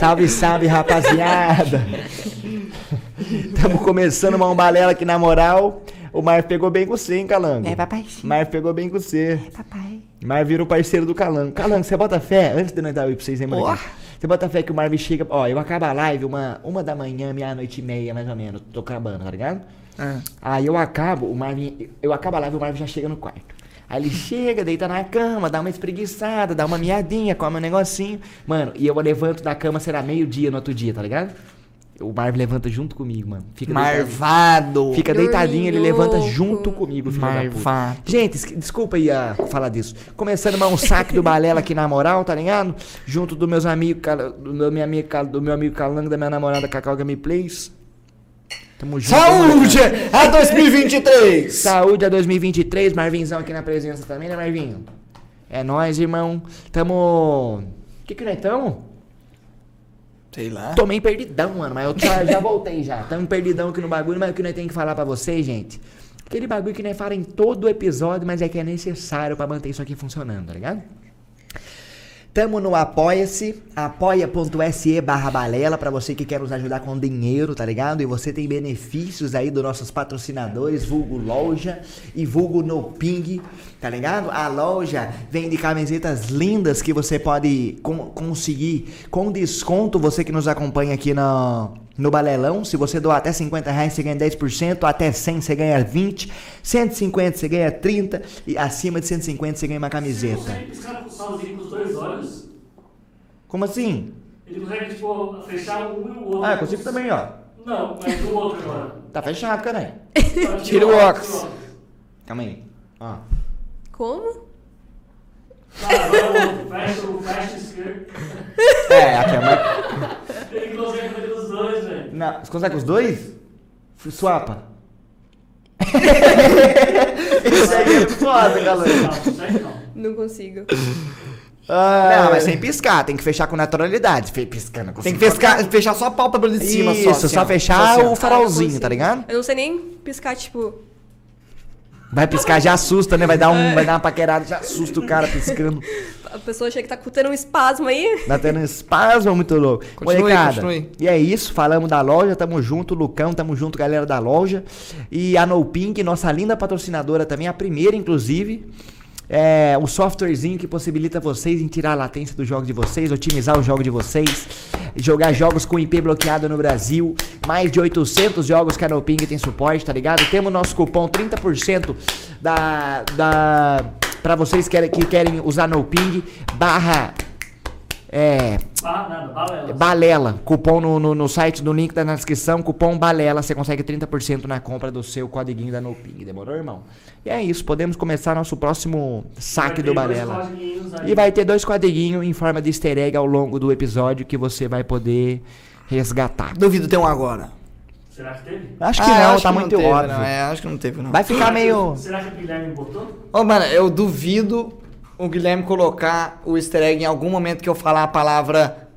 Salve, salve, rapaziada! Estamos começando uma umbalela aqui na moral. O Mar pegou bem com você, hein, Calango? É, papai. sim. Mar pegou bem com você. É, papai. Mar virou parceiro do Calango. Calango, você bota fé? Antes de nós dar oi pra vocês aí, mano. Você bota fé que o Marvin chega. Ó, eu acabo a live uma, uma da manhã, meia-noite e meia, mais ou menos. Tô acabando, tá ligado? Ah. Aí eu acabo, o Marvin. Eu acabo a live o Marvin já chega no quarto. Aí ele chega, deita na cama, dá uma espreguiçada, dá uma miadinha, come um negocinho. Mano, e eu levanto da cama, será meio-dia no outro dia, tá ligado? O Marvin levanta junto comigo, mano. Fica deitadinho. Marvado. Fica deitadinho, ele levanta junto comigo, filho da puta. Marvado. Gente, es- desculpa aí a falar disso. Começando mais um saque do Balela aqui na moral, tá ligado? Junto dos meus amigos, do meu, minha amiga, do meu amigo Calango, da minha namorada Cacau Gameplays. Tamo junto. Saúde! A 2023! Saúde a 2023, Marvinzão aqui na presença também, né, Marvinho? É nóis, irmão. Tamo. Que que nós tamo? Sei lá. Tomei perdidão, mano, mas eu já, já voltei já. Tamo perdidão aqui no bagulho, mas o que nós temos que falar pra vocês, gente? Aquele bagulho que nós fala em todo episódio, mas é que é necessário pra manter isso aqui funcionando, tá ligado? Tamo no Apoia-se, apoia.se barra balela, pra você que quer nos ajudar com dinheiro, tá ligado? E você tem benefícios aí dos nossos patrocinadores, vulgo loja e vulgo no ping, tá ligado? A loja vende camisetas lindas que você pode con- conseguir com desconto, você que nos acompanha aqui no, no Balelão. Se você doar até 50 reais, você ganha 10%, até 100 você ganha 20, 150 você ganha 30 e acima de 150 você ganha uma camiseta. Consegue piscar sozinho com os dois olhos? Como assim? Ele consegue, tipo, fechar um e o outro. Ah, eu consigo também, ó. Não, mas o outro agora. Tá fechado, caralho. Tira o óculos. Calma aí. Ó. Como? Tá, agora o outro. Fecha o fecha esquerdo. É, a câmera. Ele consegue fazer dois, velho. Não, você consegue os dois? Swapa. Isso aí é foda, galera. Não, consegue não. Não consigo. Não, mas sem piscar, tem que fechar com naturalidade. Fe- Piscando, Tem que fechar, fechar só a pálpebra de cima Isso, só. só, assim, ó. fechar assim, ó. o farolzinho, Ah, tá ligado? Eu não sei nem piscar, tipo. Vai piscar, já assusta, né? Vai dar, um, vai dar uma paquerada, já assusta o cara piscando. A pessoa chega que tá tendo um espasmo aí. Tá tendo espasmo muito louco. Continue, Molecada, continue. E é isso, falamos da loja, tamo junto, Lucão, tamo junto, galera da loja. E a No Pink, nossa linda patrocinadora também, a primeira, inclusive. É um softwarezinho que possibilita vocês em tirar a latência dos jogos de vocês, otimizar o jogo de vocês, jogar jogos com IP bloqueado no Brasil. Mais de 800 jogos que a No Ping tem suporte, tá ligado? Temos nosso cupom 30% da, da, pra vocês que querem, que querem usar No Ping barra é, Ba- nada, balela. Balela, cupom no, no, no site, no link tá na descrição, cupom Balela, você consegue 30% na compra do seu codiguinho da Noping, demorou, irmão? E é isso, podemos começar nosso próximo saque do Balela. codiguinhos. E vai ter dois quadriguinhos em forma de easter egg ao longo do episódio que você vai poder resgatar. Duvido ter um agora. Será que teve? Acho que Ah, não, acho tá que muito teve, óbvio. Não, é, acho que não teve, não. Vai ficar meio... Será que o Guilherme botou? Ô, mano, eu duvido o Guilherme colocar o easter egg em algum momento que eu falar a palavra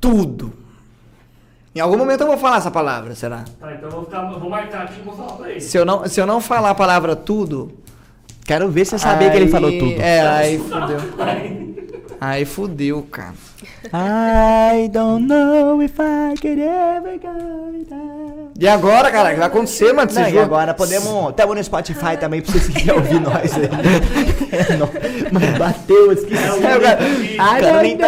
tudo. Em algum momento eu vou falar essa palavra, será? Tá, então eu vou, ficar, eu vou marcar aqui e vou falar pra ele. Se eu não, se eu não falar a palavra tudo. Quero ver você saber que ele falou tudo. É, aí fudeu. Aí fudeu, cara. I don't know if I could ever go down. E agora, cara, o que vai acontecer, mano? Você Não, e agora podemos. Tamo no Spotify também pra vocês que querem ouvir nós aí. É, não. Mano, bateu, esqueci. É cara- O cara nem tá,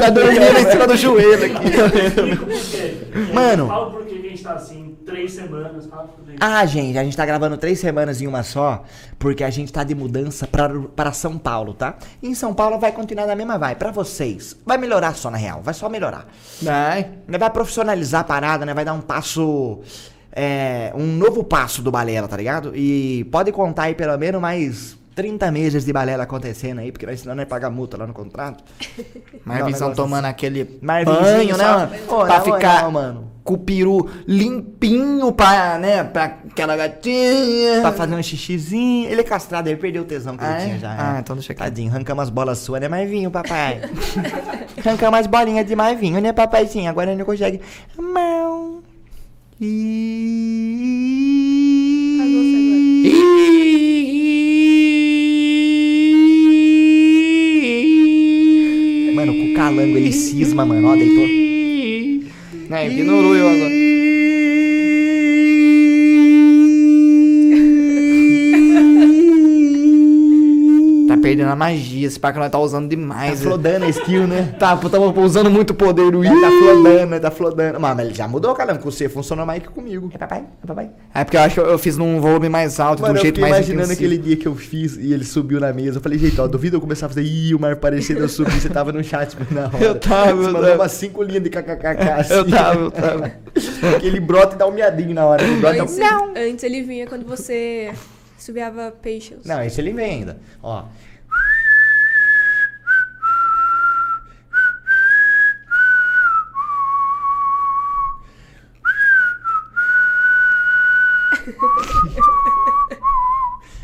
tá dormindo em cima do joelho aqui. Explica por quê. Mano. Fala por que a gente tá assim, três semanas, quê. Ah, gente, a gente tá gravando três semanas em uma só, porque a gente tá de mudança pra, para São Paulo, tá? E em São Paulo vai continuar na mesma vai. Pra vocês, vai melhorar só na real, vai só melhorar. Vai. Né, Vai profissionalizar a parada, né? Vai dar um passo. É, um novo passo do Balela, tá ligado? E pode contar aí pelo menos mais 30 meses de Balela acontecendo aí, porque nós senão nós pagar multa lá no contrato. Marvinzão tomando aquele Marvinzinho, banho, né, mano? Pra ficar moral, mano. Com o peru limpinho pra, né, pra aquela gatinha. Pra fazer um xixizinho. Ele é castrado, ele perdeu o tesão que Ah, ele é? tinha já. Ah, é. então deixa quieto. Tadinho, arrancamos as bolas suas, né, Marvinho, papai? arrancamos as bolinhas de Marvinho, né, papaizinho? Agora ele não consegue. Mão. Mano, com o calango ele cisma, mano. Ó, deitou. Né, ignorou eu agora. Tá perdendo a magia, esse que nós tá usando Tá demais. flodando a skill, né? Tá, tava usando muito poder do Tá, tá flodando, tá flodando. Mano, mas ele já mudou, calango. Com você funcionou mais que comigo. É papai, é papai. É porque eu acho que eu fiz num volume mais alto, Mano, de um jeito mais imaginando intensivo. aquele dia que eu fiz e ele subiu na mesa. Eu falei, gente, ó, duvido eu começar a fazer. Ih, o mar parecendo eu subi. Você tava no chat na hora. Eu tava, Você eu mandou tava. umas cinco linhas de kkkk assim. Eu tava, eu tava. Aquele brota e dá um miadinho na hora. Ele brota e dá um... Antes, antes ele vinha quando você subiava peixes. Não, esse ele vem ainda. Ó.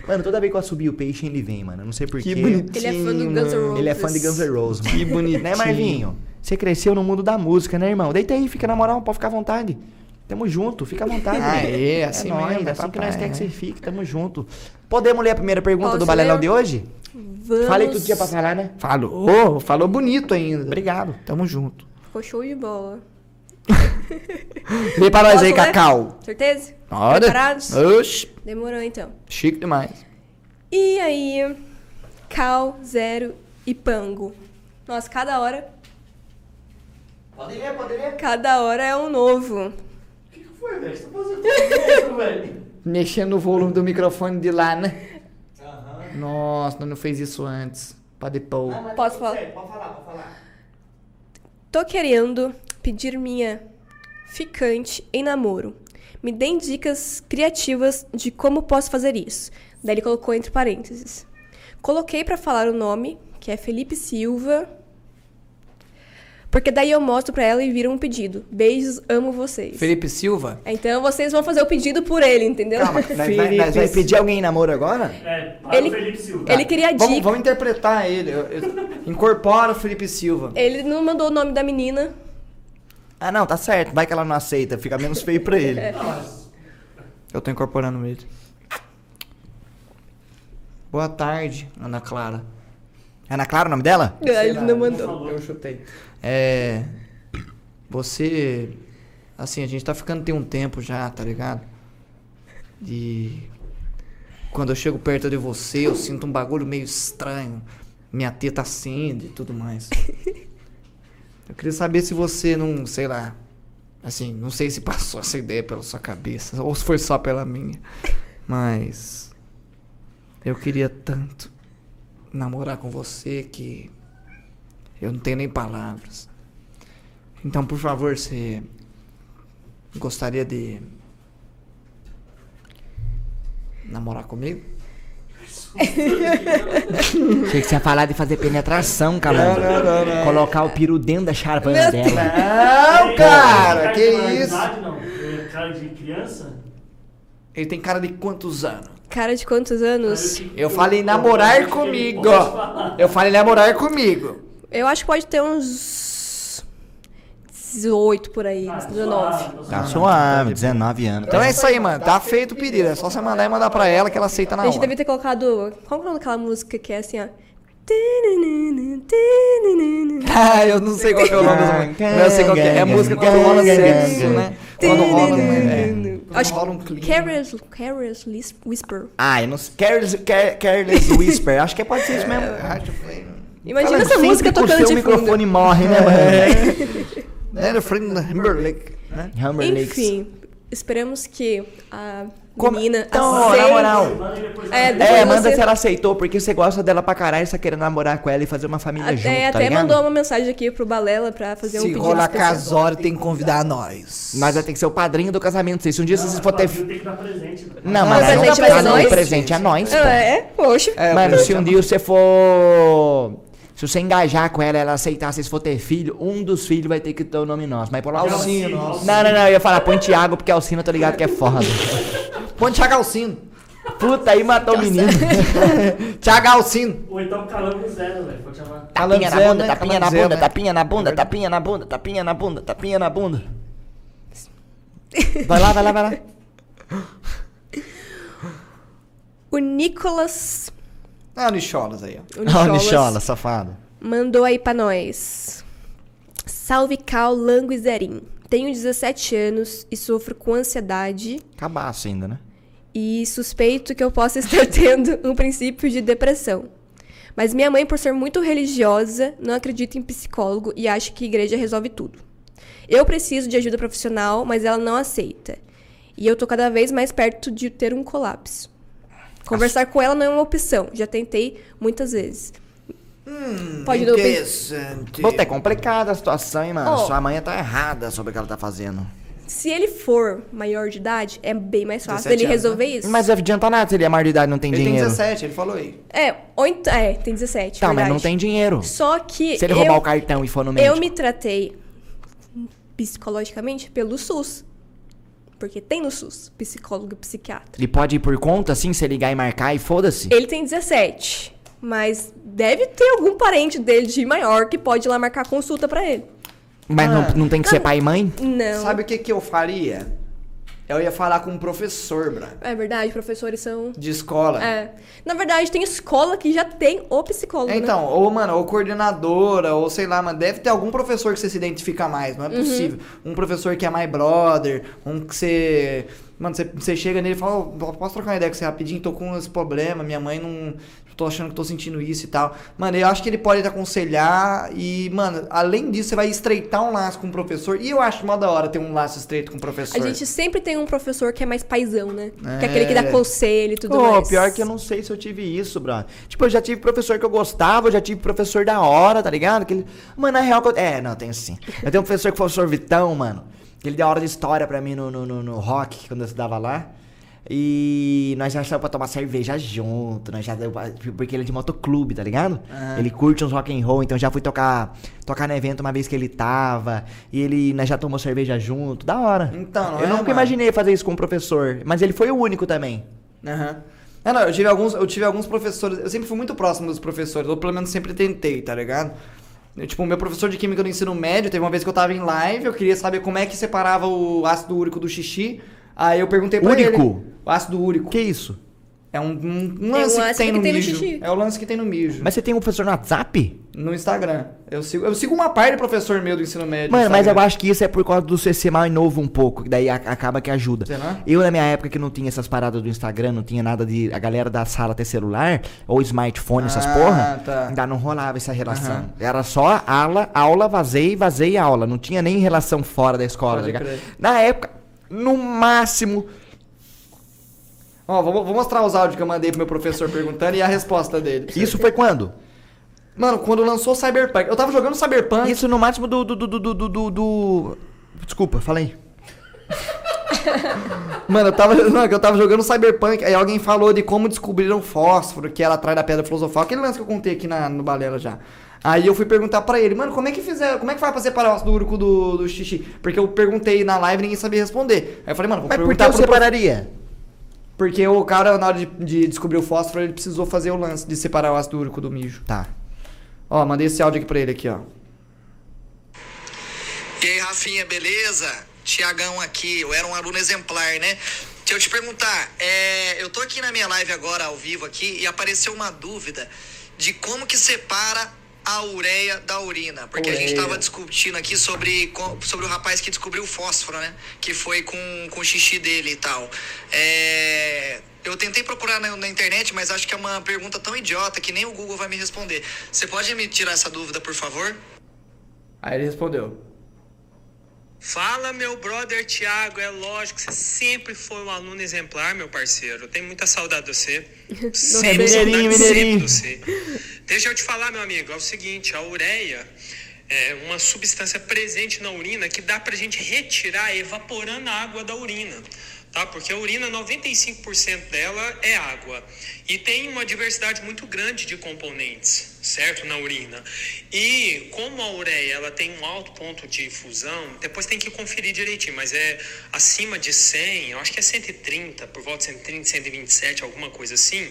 Mano, toda vez que eu subir o peixe, ele vem, mano. Eu não sei porquê. Que bonitinho. Ele é fã do Guns N' Roses. Ele é fã de Guns N' Roses, mano. Que bonitinho. Né, Marvinho? Você cresceu no mundo da música, né, irmão? Deita aí, fica na moral, pode ficar à vontade. Tamo junto, fica à vontade. Ah, é, é assim nóis, mesmo, é assim que nós quer que né? você fique, tamo junto. Podemos ler a primeira pergunta Posso do Balelão ler? de hoje? Vamos. Falei tudo tinha pra falar, né? Falou, falou bonito ainda. Obrigado. Tamo junto. Ficou show de bola. Vem pra nós Posso aí, ler? Cacau. Certeza? Bora. Preparados? Oxi, Demorou então. chique demais. E aí, Cal, Zero e Pango. Nossa, cada hora, Pode ler, pode ler. cada hora é um novo. O foi, velho? Você tá fazendo isso, velho? Mexendo no volume do microfone de lá, né? Nossa, nós não fez isso antes. Pra depois. Posso falar? Pode falar, pode falar. Tô querendo pedir minha ficante em namoro. Me deem dicas criativas de como posso fazer isso. Daí ele colocou entre parênteses. Coloquei pra falar o nome, que é Felipe Silva. Porque daí eu mostro pra ela e vira um pedido. Beijos, amo vocês. Felipe Silva? Então vocês vão fazer o pedido por ele, entendeu? Calma, nós, vai- nós vai pedir alguém em namoro agora? É, para Ele- o Felipe Silva. Ele queria dica. Vamos, vamos interpretar ele. Eu- eu- Incorpora o Felipe Silva. Ele não mandou o nome da menina. Ah, não, tá certo. Vai que ela não aceita, fica menos feio pra ele. É. Eu tô incorporando ele. Boa tarde, Ana Clara. Ana Clara o nome dela? Ah, ele não mandou. Eu chutei. É. Você. Assim, a gente tá ficando tem um tempo já, tá ligado? E. Quando eu chego perto de você, eu sinto um bagulho meio estranho. Minha teta acende e tudo mais. Eu queria saber se você não, sei lá. Assim, não sei se passou essa ideia pela sua cabeça, ou se foi só pela minha. Mas. Eu queria tanto namorar com você que. Eu não tenho nem palavras. Então, por favor, você gostaria de namorar comigo? Achei que você ia falar de fazer penetração, calando. Não, não, não, não. Colocar o peru dentro da charvana Meu dela. Não, cara, que isso? É cara de criança? Ele tem cara de quantos anos? Cara de quantos anos? Eu falei namorar comigo. Eu falei namorar comigo. Eu acho que pode ter uns 18 por aí, Ah, 19. Tá suave, 19 anos. Então é isso aí, mano. Tá feito o pedido. É só você mandar e mandar pra ela que ela aceita na A gente hora. devia ter colocado. Qual que é o nome daquela música que é assim, ó? Ah, eu não sei qual que é o nome dessa música. Mas eu sei qual que é. É a música quando rola sexo, né? Quando rola, é. Quando Acho rola um clima. Careless, Whisper. Ah, eu não sei. Careless, Care- Careless Whisper. Acho que pode ser isso mesmo. Imagina Fala, essa música o tocando de microfone fundo. morre, né, mano? É, do Friend né? Lakes. Enfim, esperamos que a Como- menina Então, ó, aceite. na moral. É, É, manda você- se ela aceitou, porque você gosta dela pra caralho e você tá querendo namorar com ela e fazer uma família Até, junto, tá até ligado? mandou uma mensagem aqui pro Balela pra fazer um Se pedido rolar especial. casório, tem que convidar nós. Nós vai ter que ser o padrinho do casamento. Se um dia vocês for ter... Tem que dar presente. né? Não, mas o não ser não, nós? o presente é nós, pô. É, poxa. É, Mano, se um dia você for Se você engajar com ela, ela aceitar, se for ter filho, um dos filhos vai ter que ter o nome nosso. Mas por lá Alcino, Não, não, não, eu ia falar, põe Thiago, porque Alcino eu tô ligado que é foda. Põe Thiago Alcino. Puta, aí matou o menino. Thiago Alcino. Ou então calango zero, velho. Pode chamar. Tapinha na bunda, né? tapinha na bunda, né? tapinha na bunda, tapinha na bunda, tapinha na bunda, tapinha na bunda. Vai lá, vai lá, vai lá. O Nicolas, Ah, Nicholas aí, ó. o Nicholas Nichola, safado. mandou aí pra nós. Salve Cal Lango e Zerim. Tenho 17 anos e sofro com ansiedade Cabaço ainda, né? E suspeito que eu possa estar tendo um princípio de depressão. Mas minha mãe, por ser muito religiosa, não acredita em psicólogo e acha que igreja resolve tudo. Eu preciso de ajuda profissional, mas ela não aceita. E eu tô cada vez mais perto de ter um colapso. Conversar com ela não é uma opção. Já tentei muitas vezes. Pode dar o pen- Interessante. Puta, é complicada a situação, hein, mano? Ó. Sua mãe tá errada sobre o que ela tá fazendo. Se ele for maior de idade, é bem mais fácil 17 dele anos, resolver isso. Mas não adianta nada se ele é maior de idade e não tem Ele tem dinheiro. 17, ele falou aí. É, ent- é, tem 17. Tá, mas verdade. não tem dinheiro. Só que. Se ele eu, roubar o cartão e for no médico. Eu me tratei psicologicamente pelo SUS. Porque tem no SUS psicólogo e psiquiatra. Ele pode ir por conta, assim, se ligar e marcar e foda-se. Ele tem 17. Mas deve ter algum parente dele de maior que pode ir lá marcar consulta pra ele. Mas não, Ah. não tem que ser pai e mãe? Não. Sabe o que, que eu faria? Eu ia falar com um professor, Bra, É verdade, professores são. de escola. É. Na verdade, tem escola que já tem o psicólogo. né? Então, ou, mano, ou coordenadora, ou sei lá, mano, deve ter algum professor que você se identifica mais, não é possível. Um professor que é mais brother, um que você. Mano, você, você chega nele e fala, "Ô, posso trocar uma ideia com você rapidinho? Tô com esse problema, minha mãe não. Tô achando que tô sentindo isso e tal. Mano, eu acho que ele pode te aconselhar e, mano, além disso, você vai estreitar um laço com o professor. E eu acho mó da hora ter um laço estreito com o professor. A gente sempre tem um professor que é mais paizão, né? É. Que é aquele que dá conselho e tudo Pô, mais. pior que eu não sei se eu tive isso, brother. Tipo, eu já tive professor que eu gostava, eu já tive professor da hora, tá ligado? Que ele... Mano, na real que eu... É, não, tenho sim. Eu tenho um professor que foi o professor Vitão, mano. Que ele deu aula de história pra mim no, no, no, no rock, quando eu estudava lá. E nós já saímos pra tomar cerveja junto, nós já porque ele é de motoclube, tá ligado? Ah. Ele curte uns rock and roll, então já fui tocar tocar no evento uma vez que ele tava, e ele nós já tomou cerveja junto, da hora. Então, não eu é, nunca mano? imaginei fazer isso com um professor, mas ele foi o único também. Aham. É, não, eu tive, alguns, eu tive alguns professores. Eu sempre fui muito próximo dos professores, ou pelo menos sempre tentei, tá ligado? Eu, tipo, o meu professor de química do ensino médio, teve uma vez que eu tava em live, eu queria saber como é que separava o ácido úrico do xixi. Aí eu perguntei pra Úrico? ele. O ácido úrico. Que isso? É um, um, um um lance que ácido tem que no tem no mijo. xixi. é o lance que tem no mijo. Mas você tem um professor no WhatsApp? No Instagram. Eu sigo, eu sigo uma parte de professor meu do ensino médio. no Mano, mas eu acho que isso é por causa do CC mais novo um pouco, que daí a- acaba que ajuda. Será? Eu, na minha época, que não tinha essas paradas do Instagram, não tinha nada de. A galera da sala ter celular, ou smartphone, essas Ah, porra, tá. ainda não rolava essa relação. Aham. Era só aula, aula, vazei, vazei aula. Não tinha nem relação fora da escola, Pode tá. Na época, no máximo. Ó, vou, vou mostrar os áudios que eu mandei pro meu professor perguntando e a resposta dele. Isso foi quando? Mano, quando lançou Cyberpunk. Eu tava jogando Cyberpunk. Isso no máximo do. do, do, do, do, do- do- Desculpa, falei. Mano, eu tava, não, que eu tava jogando Cyberpunk, aí alguém falou de como descobriram fósforo, que era atrás da pedra filosofal, aquele lance que eu contei aqui na, no Balela já. Aí eu fui perguntar pra ele, mano, como é que fizeram, como é que faz pra separar o ácido úrico do, do xixi? Porque eu perguntei na live e ninguém sabia responder. Aí eu falei, mano, vou Mas por que perguntar eu pro separaria? Porque o cara, na hora de, de descobrir o fósforo, ele precisou fazer o lance de separar o ácido úrico do mijo. Tá. Ó, mandei esse áudio aqui pra ele aqui, ó. E aí, Rafinha, beleza? Tiagão aqui, eu era um aluno exemplar, né? Deixa eu te perguntar, é, eu tô aqui na minha live agora, ao vivo aqui, e apareceu uma dúvida de como que separa a ureia da urina. Porque a gente Ureia. tava discutindo aqui sobre, sobre o rapaz que descobriu o fósforo, né? Que foi com, com o xixi dele e tal. É, eu tentei procurar na, na internet, mas acho que é uma pergunta tão idiota que nem o Google vai me responder. Você pode me tirar essa dúvida, por favor? Aí ele respondeu. Fala, meu brother Thiago. É lógico, você sempre foi um aluno exemplar, meu parceiro. Eu tenho muita saudade de você. Sempre, mineirinho, saudade sempre mineirinho. de você. Deixa eu te falar, meu amigo. É o seguinte, a ureia é uma substância presente na urina que dá pra gente retirar evaporando a água da urina. Tá? Porque a urina, 95% dela é água. E tem uma diversidade muito grande de componentes, certo? Na urina. E como a ureia ela tem um alto ponto de fusão, depois tem que conferir direitinho, mas é acima de 100, eu acho que é 130, por volta de 130, 127, alguma coisa assim.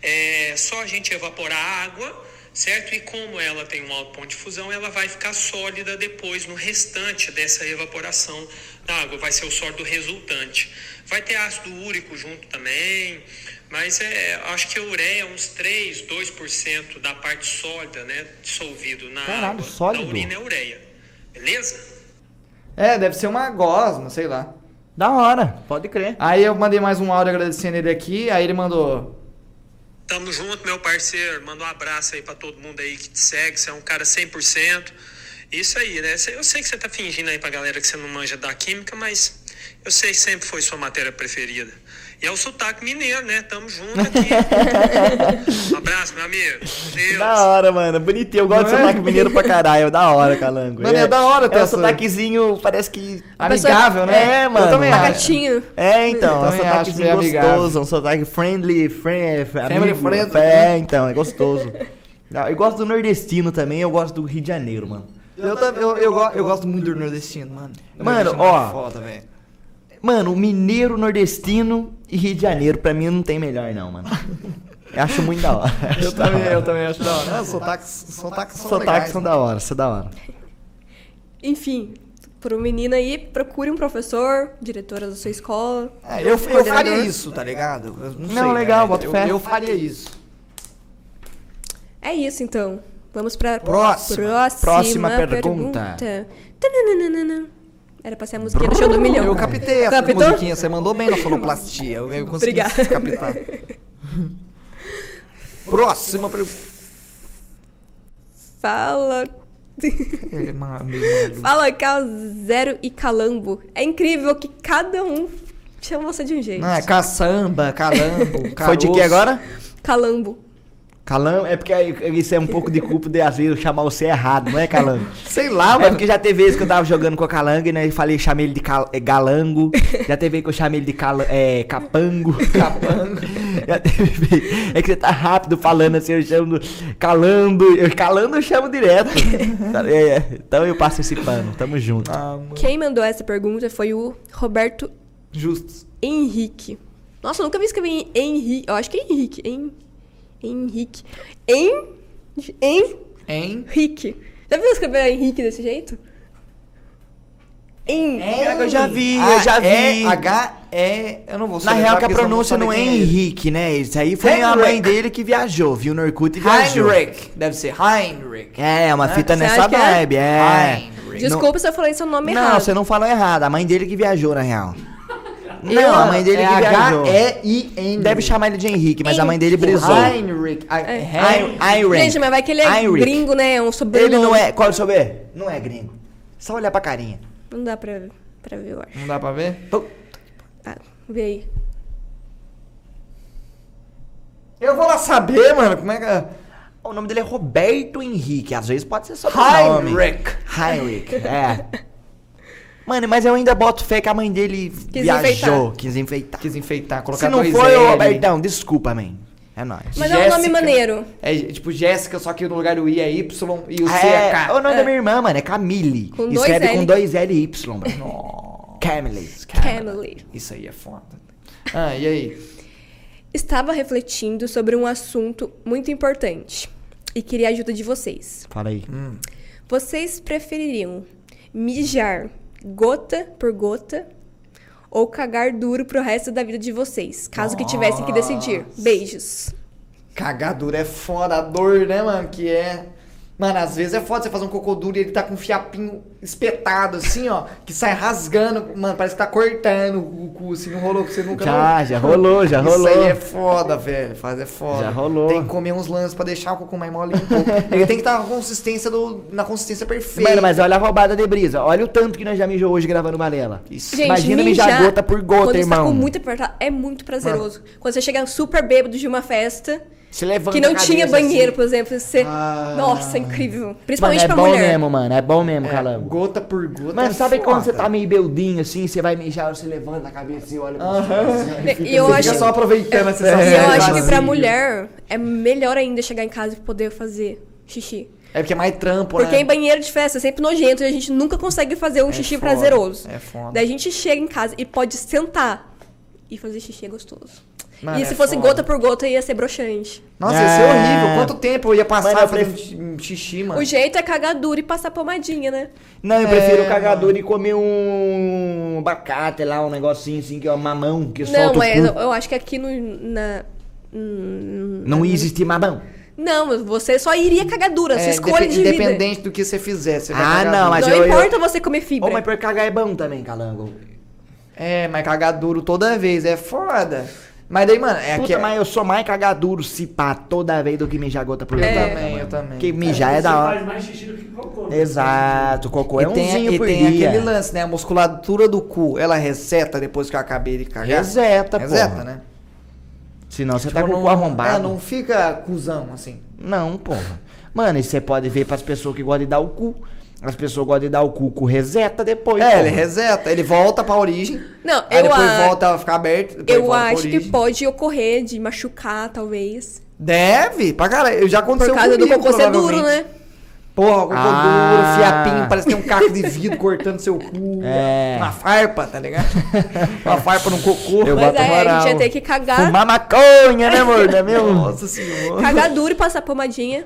É só a gente evaporar a água certo? E como ela tem um alto ponto de fusão, ela vai ficar sólida depois no restante dessa evaporação da água, vai ser o sólido resultante. Vai ter ácido úrico junto também, mas é, acho que a ureia é uns 3, 2% da parte sólida, né, dissolvido na Caralho, água. sólido? Da urina é ureia. Beleza? É, deve ser uma gosma, sei lá. Da hora, pode crer. Aí eu mandei mais um áudio agradecendo ele aqui, aí ele mandou. Tamo junto, meu parceiro. Manda um abraço aí pra todo mundo aí que te segue. Você é um cara 100%. Isso aí, né? Eu sei que você tá fingindo aí pra galera que você não manja da química, mas eu sei que sempre foi sua matéria preferida. E é o sotaque mineiro, né? Tamo junto aqui. um abraço, meu amigo. Deus. Da hora, mano. Bonitinho. Eu gosto Não de é? sotaque mineiro pra caralho. Da hora, calango. Mano, é da hora ter É um essa- sotaquezinho, parece que. Amigável, né? É, mano. Eu também acho. gatinho. É, então, é um sotaquezinho gostoso, amigável. um sotaque friendly, friend, Family friendly. É, então, é gostoso. Eu gosto do nordestino também, eu gosto do Rio de Janeiro, mano. Eu, eu, eu, go- eu gosto muito do nordestino, mano. Mano, é ó. Foda, velho. Mano, mineiro, nordestino e Rio de Janeiro, pra mim não tem melhor não, mano. Eu acho muito da hora. Eu também, eu também acho da hora. Ah, sotaques, sotaques são Sotaques legais, são da hora, são da hora. Enfim, pro menino aí, procure um professor, diretora da sua escola. É, eu, eu faria isso, tá ligado? Eu não, Não, sei, legal, né? boto eu, fé. eu faria isso. É isso então. Vamos pra Próxima. próxima, Próxima pergunta. pergunta. Era pra ser a musiquinha do show do milhão. Eu captei essa Captou? musiquinha, você mandou bem na sonoplastia. Eu, eu consegui Obrigada. captar. Próxima pergunta. Fala. Ele é maluco. Fala Cal Zero e Calambo. É incrível que cada um chama você de um jeito. Não, é caçamba, calambo, Foi de que agora? Calambo. Calam, é porque isso é um pouco de culpa de às vezes eu chamar você errado, não é Calango? Sei lá, É mano. porque já teve vezes que eu tava jogando com a Calango e né, eu falei, chamei ele de cal- é, galango. Já teve vez que eu chamei ele de cala- é, capango. Capango. Já teve É que você tá rápido falando assim, eu chamo do- calando. Eu, calando eu chamo direto. Tá, é, é. então eu passo esse pano, tamo junto. Ah. Quem mandou essa pergunta foi o Roberto Justo. Henrique. Nossa, eu nunca vi escrever Henrique. Eu acho que é Henrique. Hen... Henrique. Hen... Hein? Henrique. Já viu escrever Henrique desse jeito? É, eu já vi, eu já vi. É H, E. Eu não vou Na real que a pronúncia não é. Henrique, né? Isso aí foi a mãe dele que viajou, viu no Orkut e viajou. Heinrich. Deve ser Heinrich. É, uma fita Você nessa é? vibe, é. Heinrich. Desculpa se eu falei seu nome Não, errado. você não falou errado. A mãe dele que viajou, na real. Não, Eu- a mãe dele é que viajou. H-E-I-N. Deve chamar ele de Henrique, mas a mãe dele brisou. Heinrich. É. Hein- Heinrich. Gente, mas vai que ele é Heinrich. gringo, né? É um sobrenome. Ele não é. Qual é o sobrenome? Não é gringo. Só olhar pra carinha. Não dá pra, pra ver, eu acho. Não dá pra ver? Tá, vê aí. Eu vou lá saber, mano, como é que é. O nome dele é Roberto Henrique. Às vezes pode ser sobrenome. Heinrich. Heinrich, é. Mano, mas eu ainda boto fé que a mãe dele Quis viajou, enfeitar. quis enfeitar. Quis enfeitar, colocar Se não dois foi, L. ô Robertão, desculpa, man. É nóis. Mas é um nome Jéssica. maneiro. É tipo Jéssica, só que no lugar do I é Y e o C é É, K. o nome da minha irmã, mano, é Camille. Com dois Escreve L. com dois L e Y, mano. Camille. Camille. Isso aí é foda. Ah, e aí? Estava refletindo sobre um assunto muito importante e queria a ajuda de vocês. Fala aí. Vocês prefeririam mijar gota por gota ou cagar duro pro resto da vida de vocês, caso que tivessem que decidir? Beijos. Cagadura é foda, a dor, né, mano? Que é. Mano, às vezes é foda você fazer um cocô duro e ele tá com um fiapinho espetado, assim, ó, que sai rasgando. Mano, parece que tá cortando o cu, assim, não rolou que você nunca. Já, já rolou, já Isso rolou. aí é foda, velho. Faz é foda. Já rolou. Tem que comer uns lances pra deixar o cocô mais mole um pouco. Ele tem que estar na consistência do, na consistência perfeita. Mano, mas olha a roubada de brisa. Olha o tanto que nós já mijou hoje gravando Balela. Isso. Gente, Imagina mijar gota por gota, quando irmão. Você tá com muito apertado, é muito prazeroso. Quando você chega super bêbado de uma festa Se levanta Que não a tinha banheiro, assim. por exemplo. Você... Ah. Nossa, incrível. Mano, Principalmente é pra bom mulher. mesmo, mano. É bom mesmo, É, calango. gota por gota. Mano, é sabe quando você tá meio beldinho assim, você vai mijar, você levanta a cabeça e olha pra você. E eu Você acho, fica só aproveitando a e sensação. eu acho que pra mulher é melhor ainda chegar em casa e poder fazer xixi. É porque é mais trampo, Porque né? em banheiro de festa é sempre nojento e a gente nunca consegue fazer um É xixi foda, prazeroso. É foda. Daí a gente chega em casa e pode sentar e fazer xixi é gostoso. Mano, e é se fosse foda. gota por gota ia ser broxante. Nossa, ia ser É. horrível. Quanto tempo eu ia passar Mano, eu fazendo prefiro- xi- xixi, mano? O jeito é cagar duro e passar pomadinha, né? Não, eu prefiro É, cagar duro e comer um abacate lá, um negocinho assim, que é um mamão, que Não, solta mas o eu, cu. eu acho que aqui no, na... hum, Não existe mamão. Não, mas você só iria cagar dura, sua É, escolha de vida. independente do que você fizer, você vai Ah, não, mas Não eu- eu- importa você comer fibra. Ô, mas por cagar é bom também, calango. É, mas cagar duro toda vez é foda. Mas daí, mano, é Puta, que... mas eu sou mais cagar duro se pá toda vez do que mijar gota por Eu gota. também, eu também. Porque mijar é da Você hora. faz mais xixi do que cocô. né? Exato, cocô é e tem, umzinho e por tem dia. aquele lance, né? A musculatura do cu, ela reseta depois que eu acabei de cagar? Reseta, Reseta, porra. né? Senão você tá Tipo, com o cu arrombado. É, não fica cuzão, assim. Não, porra. Mano, e você pode ver pras pessoas que gostam de dar o cu. As pessoas gostam de dar o cu, o cu reseta depois. É, porra. ele reseta, ele volta pra origem. Não, aí eu, depois a- volta a ficar aberto. eu acho que pode ocorrer de machucar, talvez. Deve, pra caralho. Já Por aconteceu causa do comigo, cocô ser duro, né? Porra, cocô Ah. duro, fiapinho, parece que tem um caco de vidro cortando seu cu. É. Uma farpa, tá ligado? Uma farpa num cocô. Eu Mas é, a gente ia ter que cagar, Fumar maconha, né, amor? É mesmo? Nossa senhora. cagar duro e passar pomadinha.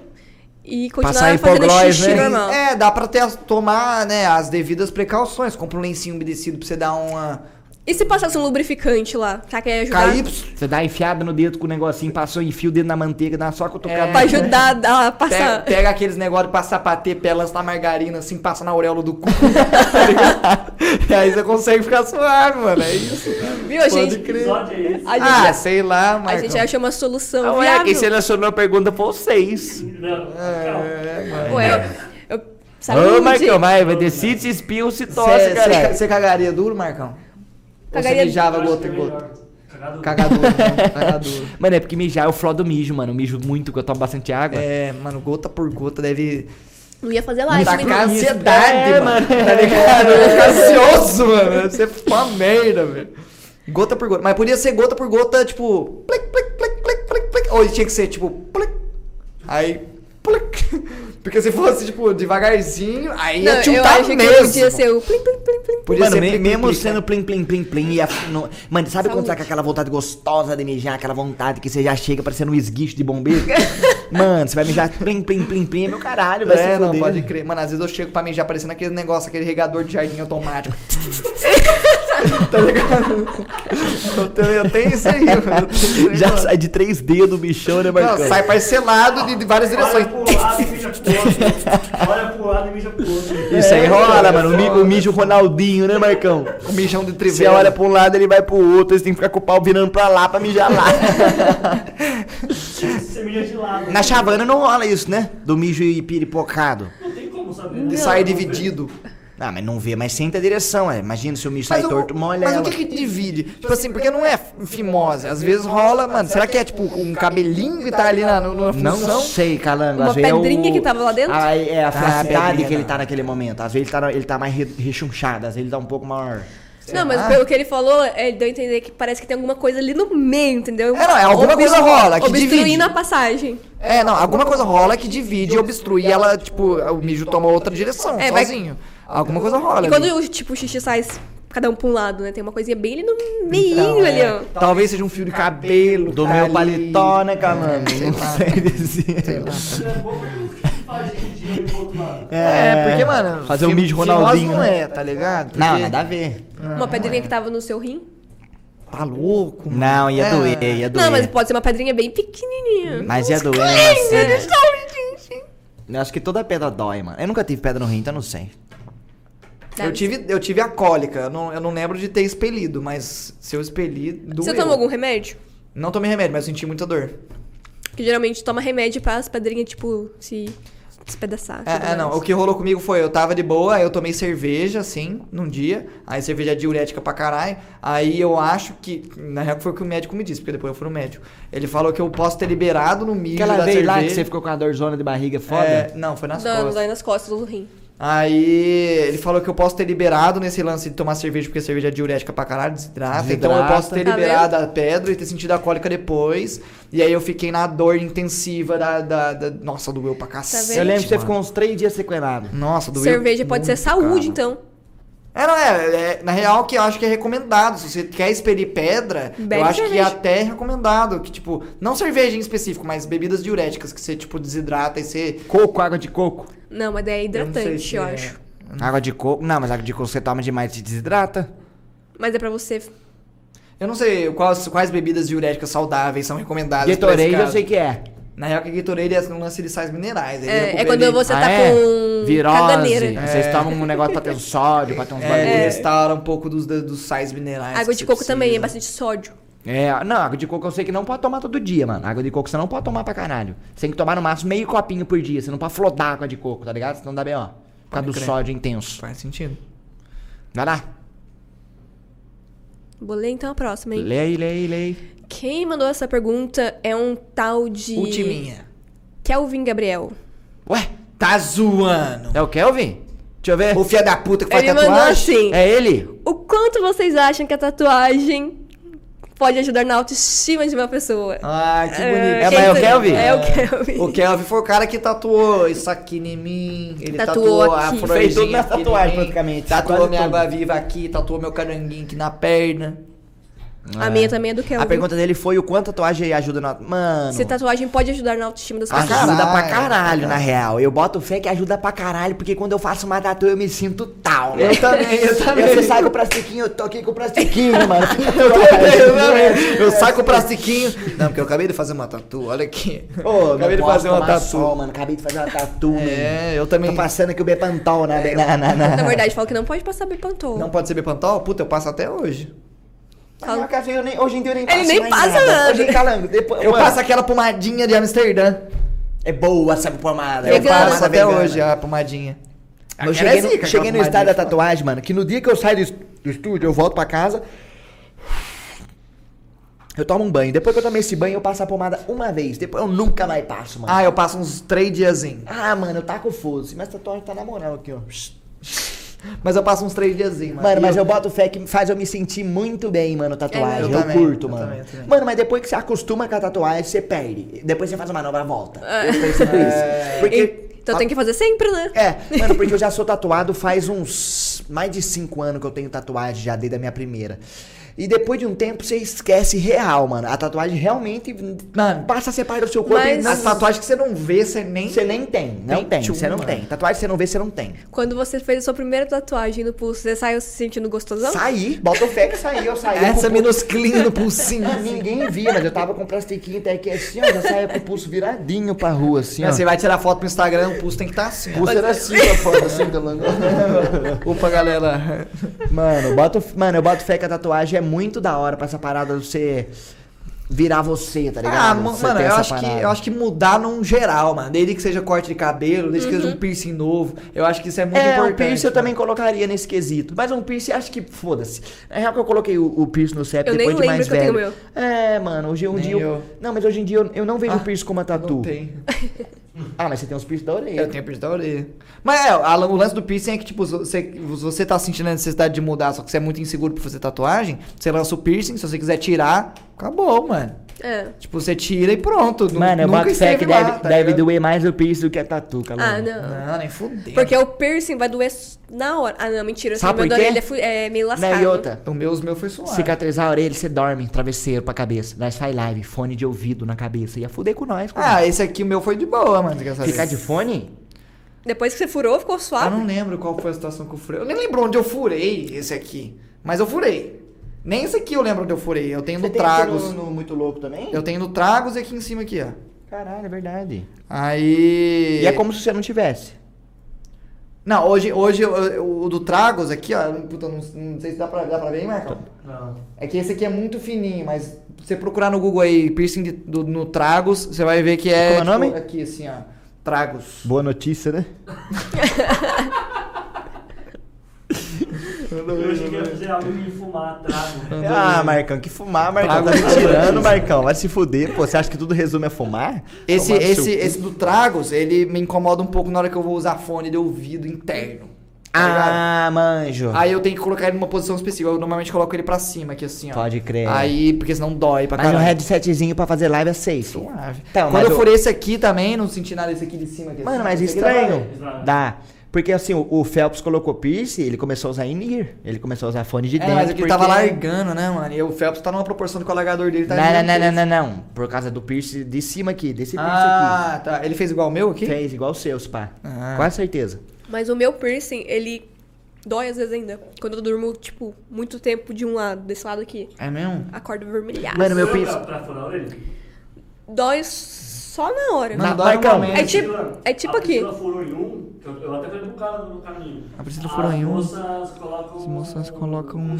E continuar Passar fazendo xixi né? normal. É, dá pra ter, tomar né, as devidas precauções. Compra um lencinho umedecido pra você dar uma. E se passasse um lubrificante lá? Será que ia ajudar? KY. Você dá enfiada no dedo com o negocinho, passou, enfia o dedo na manteiga, dá só a cutucada. É. Pra ajudar a Pega, passar. pega aqueles negócios passar patê, pelas na margarina, assim, passa na auréola do cu. tá ligado? E aí você consegue ficar suave, mano. É isso. Viu, a Pode gente? Que crer. episódio é esse? A gente, Ah, sei lá, a Marcão. gente achou uma solução Não é, viável. quem selecionou a pergunta foi vocês. Não, calma. É, mano. Ué, eu, eu, Ô, saúde. Marcão, vai, vai decide se espirra ou se tosse, cara. Você cagaria duro, Marcão? Ou você Cagaria- mijava gota é gota? Cagador. Cagador, né? Cagador. Mano, é porque mijar é o fló do mijo, mano. Eu mijo muito, porque eu tomo bastante água. É, mano, gota por gota deve Não ia fazer live, Tá né? com ansiedade, É, mano. Tá ligado? Eu fico ansioso, mano. Deve ser uma merda, velho. Gota por gota. Mas podia ser gota por gota, tipo. Plic, plic, plic, plic, plic, plic. Ou tinha que ser, tipo. Plic. Aí. Plic. Porque se fosse, tipo, devagarzinho, aí Não, ia eu tiltar acho que mesmo. podia ser o plim, plim, plim, plim. Podia mano, ser me- plic, mesmo plic, sendo plim, plim, plim, plim, ia, no- Mano, sabe quando Saúde. tá com aquela vontade gostosa de mijar, aquela vontade que você já chega parecendo um esguicho de bombeiro? mano, você vai mijar plim, plim, plim, plim, é meu caralho, vai É, se não, pode crer. Mano, às vezes eu chego pra mijar parecendo aquele negócio, aquele regador de jardim automático. tá ligado? Eu tenho, eu tenho isso aí, mano. Eu tenho isso aí, Já mano. sai de três dedos o bichão, né, Marcão? Não, sai parcelado de, de várias direções. Olha pro lado e mija pro outro. Olha pro lado e mija pro outro. Isso aí É, rola, cara, mano. O, mi- o mijo Ronaldinho, né, Marcão? O mijão de Você trivela. olha pra um lado, ele vai pro outro, você tem que ficar com o pau virando pra lá pra mijar lá. Você mija de lado. Na chavana não rola isso, né? Do mijo e piripocado. Não tem como saber. De Não, sair não vê. Ah, mas não vê, mas sente a direção, é. Imagina se o mijo sai o- torto, molha mas ela. o que que divide? Tipo assim, porque não é fimose. Às vezes rola, mano. Será que é tipo um cabelinho que tá ali na, na Não função? sei, calango. Uma Às vezes é pedrinha o- que tava lá dentro? Ah, é a Ah, felicidade pedrinha, que ele tá naquele momento. Às vezes ele tá, ele tá mais re- rechonchado, às vezes ele tá um pouco maior. Não, mas pelo que ele falou, ele deu a entender que parece que tem alguma coisa ali no meio, entendeu? É, não, é alguma coisa rola que divide. Obstruindo a passagem. É, não, alguma coisa rola que divide e obstrui e ela, tipo, o mijo toma outra direção, É, vai- sozinho. Alguma coisa rola. E quando ali. o, tipo, o xixi sai cada um pra um lado, né? Tem uma coisinha bem ali no meio Então, ali, é, ó. Talvez seja um fio de cabelo. Do tá meu ali. paletó, né, calango? Sei Não sei dizer. Sei lá. É porque não. É, porque, mano. Fazer um fi- mijo fimose Ronaldinho, não né? é, tá ligado? Não, Porque- nada a ver. Uma pedrinha que tava no seu rim. Tá louco, mano. Não, ia É. doer, ia doer. Não, mas pode ser uma pedrinha bem pequenininha. Mas ia doer, né? assim. Eu acho que toda pedra dói, mano. Eu nunca tive pedra no rim, então não sei. Eu tive, eu tive a cólica, eu não, eu não lembro de ter expelido, mas se eu expeli, doeu. Você tomou algum remédio? Não tomei remédio, mas eu senti muita dor. Que geralmente toma remédio pra as pedrinhas, tipo, se despedaçar. É, é, não. O que rolou comigo foi, eu tava de boa, aí eu tomei cerveja, assim, num dia. Aí cerveja é diurética pra caralho. Aí eu acho que. Na real foi o que o médico me disse, porque depois eu fui no médico. Ele falou que eu posso ter liberado no mijo Aquela da vez lá que cerveja. você ficou com a dorzona de barriga foda. É, não, foi nas Dando, costas. dói nas costas do rim. Aí ele falou que eu posso ter liberado nesse lance de tomar cerveja, porque cerveja é diurética pra caralho, desidrata. Então eu Desidrata. posso ter Tá liberado a pedra e ter sentido a cólica depois. E aí eu fiquei na dor intensiva da. da, da- Nossa, doeu pra cacete. vendo? eu lembro que você ficou uns três dias sequelado. Nossa, doeu. Cerveja pode ser saúde, cara. então. É, não, é, é, Na real, que eu acho que é recomendado. Se você quer expelir pedra, Bebe eu acho que cerveja. até é recomendado. Que, tipo, não cerveja em específico, mas bebidas diuréticas que você, tipo, desidrata e você. Coco, água de coco. Não, mas daí é eu hidratante, se eu, é- acho. Água de coco. Não, mas água de coco você toma demais e te desidrata. Mas é pra você. Eu não sei quais, quais bebidas diuréticas saudáveis são recomendadas. Gatorade eu sei que é. Na real, que Gatorade é um lance de sais minerais. É, é quando você Ah, tá é? com Virose. caganeira. Vocês tomam um negócio pra ter um sódio, pra ter uns É, bagulho. ele restaura um pouco dos, dos sais minerais. Água de coco também, é precisa. bastante sódio. É, não, água de coco eu sei que não pode tomar todo dia, mano. Água de coco você não pode tomar pra caralho. Você tem que tomar no máximo meio copinho por dia. Você não pode flodar água de coco, tá ligado? Senão dá B.O. Por causa do crer. sódio intenso. Faz sentido. Vai lá. Vou ler então a próxima, hein? Aí, lê aí. Quem mandou essa pergunta é um tal de. Ultiminha. Kelvin Gabriel. Ué, tá zoando. É o Kelvin? Deixa eu ver. O filho da puta que faz Ele mandou tatuagem. assim: É ele? O quanto vocês acham que a tatuagem pode ajudar na autoestima de uma pessoa? Ah, que bonito. É, quem mas é o? Kelvin? É o Kelvin. O Kelvin foi o cara que tatuou isso aqui em mim. Ele Tatuou tatuou, a aqui. florzinha Fez tudo na aqui em tatuagem, praticamente. Tatuou Quase minha água viva aqui, tatuou meu caranguinho aqui na perna. A minha também é do Kelvin. A pergunta dele foi o quanto a tatuagem ajuda na. Mano. Se tatuagem pode ajudar na autoestima das pessoas. Ajuda caralho, pra caralho, cara. na real. Eu boto fé que ajuda pra caralho, porque quando eu faço uma tatu eu me sinto tal, né? Eu também, eu também. Você sai com o plastiquinho, eu tô aqui com o plastiquinho, mano. Eu saio com o plastiquinho. Não, porque eu acabei de fazer uma tatu, olha aqui. Ô, acabei de fazer uma tatu. sol, mano. Acabei de fazer uma tatu. É, eu também. Tô passando aqui o Bepantol na, na, na, na... Na verdade, fala que não pode passar Bepantol. Não pode ser Bepantol? Puta, eu passo até hoje. Ah, não, cara, eu nem- hoje em dia eu nem Ele passo nem mais passa nada. Hoje em calango, depois, Eu mano, passo aquela pomadinha de Amsterdã. É boa essa pomada. Eu Vegana. passo até Vegana. hoje a pomadinha. Eu Aquela cheguei é no, cheguei no estádio da tatuagem, mano, que no dia que eu saio do, est- do estúdio, eu volto pra casa, eu tomo um banho. Depois que eu tomei esse banho, eu passo a pomada uma vez. Depois eu nunca mais passo, mano. Ah, eu passo uns três diazinhos. Ah, mano, eu taco foda-se. Mas tatuagem tá na moral aqui, ó. Mas eu passo uns três diazinhos, Mano, mas eu boto fé que faz eu me sentir muito bem, mano, tatuagem. É, eu eu curto, eu mano. também, eu também. Mano, mas depois que você acostuma com a tatuagem, você perde. Depois você faz uma nova volta. Eu percebo isso. Porque. Então tem que fazer sempre, né? É, mano, porque eu já sou tatuado faz uns mais de cinco anos que eu tenho tatuagem já desde a minha primeira. E depois de um tempo você esquece real, mano. A tatuagem realmente Mano, passa a ser parte do seu corpo Mas- e As tatuagens que você não vê, você nem. você nem tem. Não tem, tchum, você não mano. tem. Tatuagem você não vê, você não tem. Quando você fez a sua primeira tatuagem no pulso, você saiu se sentindo gostosão? Saí, bota o fé que saiu, eu saí. Essa minusclinha no pulsinho. Ah, Ninguém via, mas eu tava com o plastiquinho até aqui assim, ó. Já saía com o pulso viradinho pra rua, assim, ó. É, Você vai tirar foto pro Instagram, o pulso tem que estar assim. O pulso era assim, a foto, assim, tá ligado? Opa, galera. Mano, boto, mano, eu boto fé que a tatuagem é muito da hora pra essa parada de você virar você, tá ligado? Ah, Você mano, eu acho, que, eu acho que mudar num geral, mano. Desde que seja corte de cabelo, desde que seja Uhum. um piercing novo. Eu acho que isso é muito É, importante. um piercing eu mano. também colocaria nesse quesito. Mas um piercing, acho que foda-se. É real que eu coloquei o, o piercing no CEP Eu nem depois de lembro mais que eu tenho velho. É, mano, hoje um Nem dia eu... eu. Não, mas hoje em dia eu, eu não vejo Ah, o piercing como uma tatu. Não tem. Ah, mas você tem uns piercing da orelha. Eu tenho piercing da orelha. Mas é, a- o lance do piercing é que, tipo, você, você tá sentindo a necessidade de mudar, só que você é muito inseguro pra fazer tatuagem, você lança o piercing, se você quiser tirar, acabou, mano. É. Tipo, você tira e pronto. Mano, eu boto fé que lá, deve, tá deve doer mais o piercing do que a tatu, calma. Ah, não. Não, nem fudeu. Porque o piercing vai doer na hora. Ah, não, mentira. Sabe meu por da quê? orelha é é meio lascado. Né, e outra? O meu, os meus foi suave. Cicatrizar a orelha, você dorme, travesseiro pra cabeça. Nós faz live, fone de ouvido na cabeça. Ia fuder com nós, cara. Ah, esse aqui, o meu foi de boa, mano. Você quer saber? Ficar de fone? Depois que você furou, ficou Eu suave. não lembro qual foi a situação que eu furei. Eu nem lembro onde eu furei esse aqui. Mas eu furei. Nem esse aqui eu lembro onde eu furei. Eu tenho no Tragos. Muito Louco também? Eu tenho no Tragos e aqui em cima aqui, ó. Caralho, é verdade. Aí. E é como se você não tivesse. Não, hoje, hoje eu- eu- o do Tragos aqui, ó. Puta, não, não sei se dá pra, dá pra ver, Marcão? Não. É que esse aqui é muito fininho, mas se você procurar no Google aí, piercing de- do- no Tragos, você vai ver que é. Como é o nome? Aqui, assim, ó. Tragos. Boa notícia, né? Eu achei que ia fazer algo de fumar trago. Ah, Marcão, que fumar, Marcão. Trago Tá me tirando, Marcão. Vai se fuder. Pô, você acha que tudo resume a fumar? Esse, Tomar esse, esse do Tragos, ele me incomoda um pouco na hora que eu vou usar fone de ouvido interno. tá ligado? Ah, manjo. Aí eu tenho que colocar ele numa posição específica. Eu normalmente coloco ele pra cima, aqui assim, ó. Pode crer. Aí, porque senão dói pra Mas um caralho. headsetzinho pra fazer live é safe. Suave. Então, Quando eu o- for esse aqui também, não senti nada desse aqui de cima. Aqui, Mano, assim. mas estranho. Dá. Porque assim, o, o Phelps colocou piercing, ele começou a usar in-ear. Ele começou a usar fone de É, dentro. mas aqui ele porque- tava largando, né, mano? E o Phelps tá numa proporção do que o alargador dele tá Não, não, não, não, não, não. Por causa do piercing de cima aqui, desse piercing Ah, tá. Ele fez igual o meu aqui. aqui? Fez igual o seu, pá. Ah. Quase certeza. Mas o meu piercing, ele dói às vezes ainda. Quando eu durmo, tipo, muito tempo de um lado, desse lado aqui. É mesmo? Acordo vermelhada. Mano, meu piercing. Pra, pra orelha? Dói só na hora. Na- Marcão, normalmente. É tipo, é tipo a aqui. Priscila furou em um, eu, eu até falei pro cara no caminho. A Priscila furou em um. As moças colocam... As moças colocam um-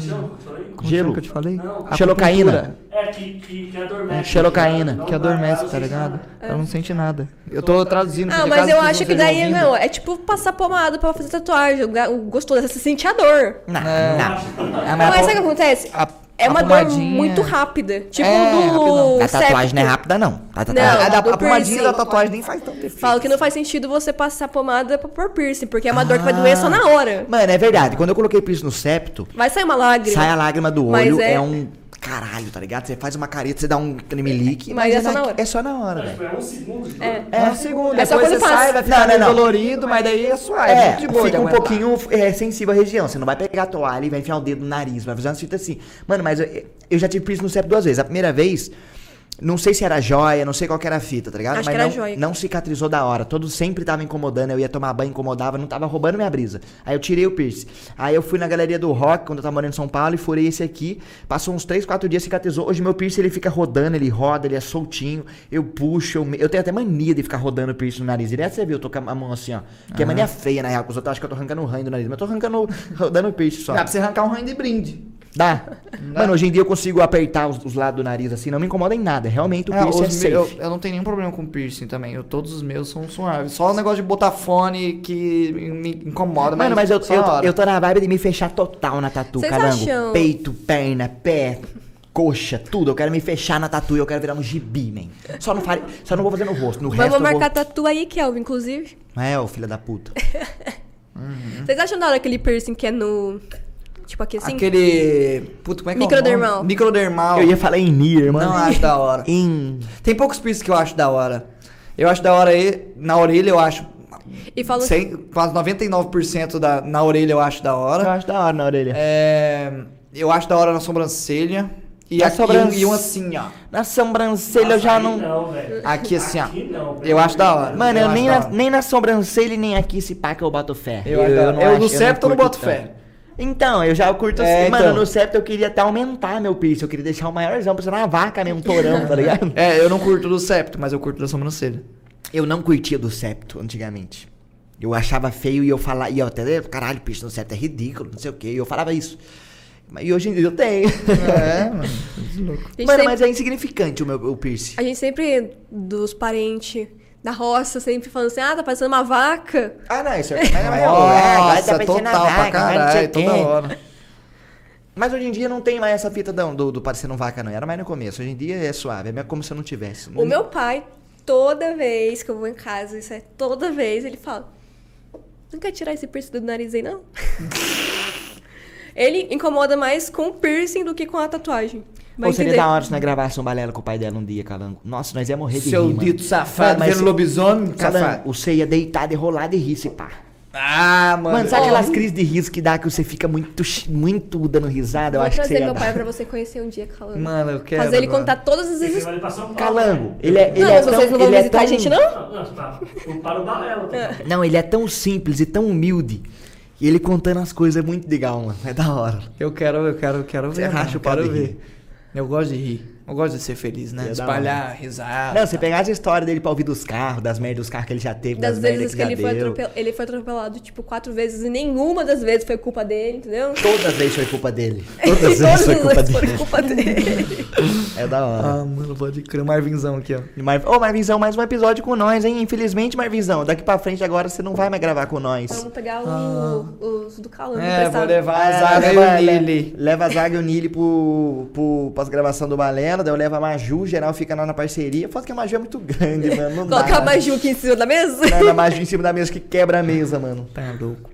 Como Gelo. que eu te falei? Não. Xelocaína. Acupuntura. É, que, que, que adormece. Xelocaína. Não Que adormece, ela tá não ligado? sente nada. Ela não sente nada. Eu tô traduzindo. Ah, mas eu acho que daí, ouvindo- não, é tipo passar pomada pra fazer tatuagem. O gostoso é você sentir a dor. Não, É. não. É, Mas a- sabe o que acontece? a- É uma dor muito rápida. Tipo É, do. A tatuagem septo. não é rápida, não. A tatuagem- Não, a, da- a pomadinha da tatuagem nem faz tanto efeito. Falo que não faz sentido você passar pomada pra pôr piercing, porque é uma dor que vai doer só na hora. Mano, é verdade. Quando eu coloquei piercing no septo, Vai sair uma lágrima. sai a lágrima do olho, é... é- um caralho, tá ligado? Você faz uma careta, você dá um tremelique, Mas é só na- na hora. É só na hora, Mas, velho. é um segundo de É. É um segundo, É só depois quando você passa. sai, vai ficar Não, não, não. dolorido, mas daí é suave, É, muito de boa fica um pouquinho é, sensível à região. Você não vai pegar a toalha e vai enfiar o dedo no nariz, vai fazer umas fitas assim. Mano, mas eu, eu já tive piercing no septo duas vezes. A primeira vez, não sei se era joia, não sei qual que era a fita, tá ligado? Acho mas que era não, joia. não cicatrizou da hora. Todo sempre tava incomodando, eu ia tomar banho, incomodava, não tava roubando minha brisa. Aí eu tirei o piercing. Aí eu fui na galeria do rock, quando eu tava morando em São Paulo, e furei esse aqui. Passou uns 3, 4 dias, cicatrizou. Hoje meu piercing, ele fica rodando, ele roda, ele é soltinho. Eu puxo, eu, eu tenho até mania de ficar rodando o piercing no nariz. Direto você viu, eu tô com a mão assim, ó. Que é mania feia, na real, que os outros acham que eu tô arrancando o ranho do nariz. Mas eu tô arrancando, rodando o piercing só. Dá pra você arrancar um ranho de brinde. Dá. Mano, hoje em dia eu consigo apertar os, os lados do nariz assim, não me incomoda em nada. Realmente o É, piercing é safe. eu, eu não tenho nenhum problema com piercing também. Eu, todos os meus são suaves. Só o negócio de botar fone que me incomoda. Mano, mas eu, só eu, hora. eu tô na vibe de me fechar total na tatu, Vocês calango. acham- Peito, perna, pé, coxa, tudo. Eu quero me fechar na tatu e eu quero virar um gibi, man. Só não, fare, só não vou fazer no rosto. No resto Vamos eu marcar vou... tatu aí, Kelvin, inclusive. É, ô filho da puta. Vocês acham da hora aquele piercing que é no. Tipo aqui assim? Aquele. Puta, como é que é o Microdermal. nome? Microdermal. Eu ia falar em Nier, mano. Não acho da hora. Em... Tem poucos piercing que eu acho da hora. Eu acho da hora aí. Na orelha eu acho. E falo Sem, quase 99% da, na orelha eu acho da Eu hora. acho da hora na orelha. É, eu acho da hora na sobrancelha. E, Na aqui, sobrancelha. e um assim, ó. Na sobrancelha eu já não... Não. Aqui assim, ó. Aqui não. Eu acho da hora. Mano, eu, acho nem, na, hora. nem na sobrancelha e nem aqui se pá que eu boto fé. Eu acho da hora. Eu no septo eu não boto tanto. fé. Então, eu já curto É, assim. Mano, então. no septo eu queria até aumentar meu piercing. Eu queria deixar o maiorzão, parecendo uma vaca mesmo, um torão, tá ligado? É, eu não curto do septo, mas eu curto da sobrancelha. Eu não curtia do septo antigamente. Eu achava feio e eu falava, e eu até, caralho, piercing no septo é ridículo, não sei o quê. E eu falava isso. Mas- E hoje em dia eu tenho. É, mano. A gente, Mano, sempre, mas é insignificante o meu o piercing. a gente sempre, dos parentes da roça, sempre falando assim, ah, tá parecendo uma vaca. Ah, não, isso é. É, tá Nossa, parecendo total pra vaca, sei caralho, toda hora. Mas hoje em dia não tem mais essa fita do, do, do parecendo vaca, não. Era mais no começo. Hoje em dia é suave. É como se eu não tivesse. O meu pai, toda vez que eu vou em casa, isso é toda vez, ele fala: Não quer tirar esse piercing do nariz aí, não? ele incomoda mais com o piercing do que com a tatuagem. Vai Ou seria entender. da hora se nós gravássemos um balela com o pai dela um dia, Calango. Nossa, nós ia morrer de Seu rir, mano. dito safado, Mano, mas vendo lobisomem, Calango, safado. você ia deitar, de rolar de rir, se pá. Ah, mano. Mano, sabe aquelas crises de riso que dá que você fica muito, muito dando risada? Eu Vou acho que você ia meu dar. pai pra você conhecer um dia, Calango. Mano, eu quero. Fazer ele mano. contar todas as Você vezes. Calango, ele é, ele Não, é vocês tão, não vão é visitar a tão- gente, não? Não, tá. Eu paro o balela. Tá? Não, ele é tão simples e tão humilde. E ele contando as coisas é muito legal, mano. É da hora. Eu quero, eu quero, eu quero Você ver. racha mano, o pau ver. Eu gosto de rir. Eu gosto de ser feliz, né? Ia Espalhar risada. Não, você pegar as histórias dele pra ouvir dos carros, das merdas dos carros que ele já teve, das, Das merdas vezes que, que, já ele foi, deu. atropel... ele foi atropelado, tipo, quatro vezes e nenhuma das vezes foi culpa dele, entendeu? Todas as vezes foi culpa dele. Todas as vezes foi culpa vezes dele. foram culpa dele. É da hora. Ah, mano, pode crer. O Marvinzão aqui, ó. E Mar... Ô, Marvinzão, mais um episódio com nós, hein? Infelizmente, Marvinzão, daqui pra frente agora você não vai mais gravar com nós. Vamos pegar o- os do Calango É, vou levar a É, zaga e o Nili. leva a zaga e o Nili pro, pro pós-gravação do Balela, daí eu levo a Maju, o geral fica lá na parceria. Foda que a Maju é muito grande, mano. Não Colocar dá. a Maju aqui em cima da mesa? Não, a Maju em cima da mesa que quebra a mesa, mano. Tá louco.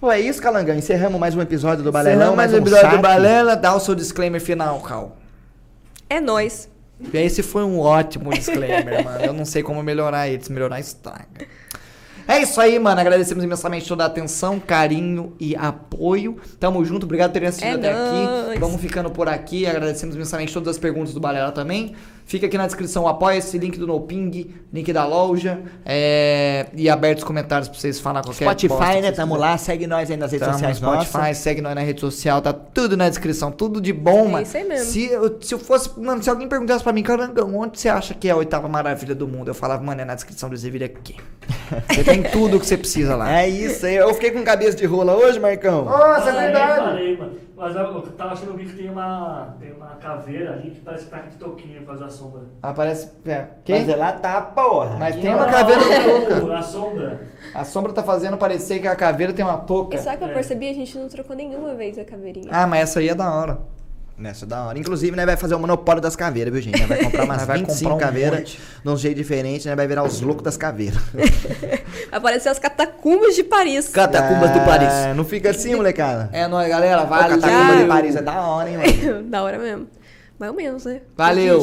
Pô, é isso, Calangão. Encerramos mais um episódio do Balelão. Encerramos mais um um episódio do saque. Balela. Dá o seu disclaimer final, Cal. É nóis. Esse foi um ótimo disclaimer, mano. Eu não sei como melhorar ele. Se melhorar, estraga. É isso aí, mano. Agradecemos imensamente toda a atenção, carinho e apoio. Tamo junto. Obrigado por terem assistido É até nóis. aqui. Vamos ficando por aqui. Agradecemos imensamente todas as perguntas do Balela também. Fica aqui na descrição o apoia-se, link do NoPing, link da loja. é, E abertos os comentários pra vocês falar qualquer Spotify, né? Tamo quiserem. lá. Segue nós aí nas redes Tamo sociais Spotify, nossas. segue nós na rede social, tá tudo na descrição, tudo de bom, É mano. isso aí mesmo. Se eu, se eu fosse, mano, se alguém perguntasse pra mim, carangão, onde você acha que é a oitava maravilha do mundo? Eu falava, mano, é na descrição desse vídeo aqui. Você tem tudo que você precisa lá. É isso aí. Eu fiquei com cabeça de rola hoje, Marcão. Nossa, é Eu falei, mano. Mas eu, tava achando que tem uma, tem uma caveira ali que parece que tá de toquinha pra fazer a sombra. Aparece. É, Mas quem? ela tá, porra. Mas tem uma caveira no touca. A sombra. A sombra tá fazendo parecer que a caveira tem uma touca. E sabe o que eu É. percebi? A gente não trocou nenhuma vez a caveirinha. Ah, mas essa aí é da hora. Nessa da hora. Inclusive, né, vai fazer o monopólio das caveiras, viu, gente? Nós Vai comprar umas vai 25 comprar um caveiras monte. de um jeito diferente, né? Vai virar os loucos das caveiras. Apareceu as catacumbas de Paris. Catacumbas do Paris. É, Não fica assim, molecada. É nóis, galera. Ô, Valeu. Catacumba de Paris é da hora, hein, mano? da hora mesmo. Mais ou menos, né? Valeu.